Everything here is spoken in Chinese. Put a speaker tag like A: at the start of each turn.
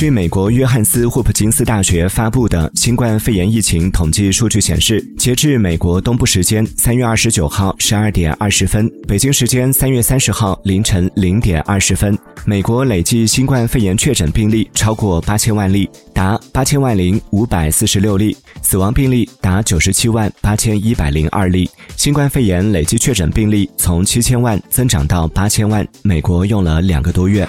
A: 据美国约翰斯霍普金斯大学发布的新冠肺炎疫情统计数据显示截至美国东部时间三月二十九号十二点二十分北京时间三月三十号凌晨零点二十分美国累计新冠肺炎确诊病例超过八千万例达八千万零五百四十六例死亡病例达九十七万八千一百零二例。新冠肺炎累计确诊病例从七千万增长到八千万美国用了两个多月。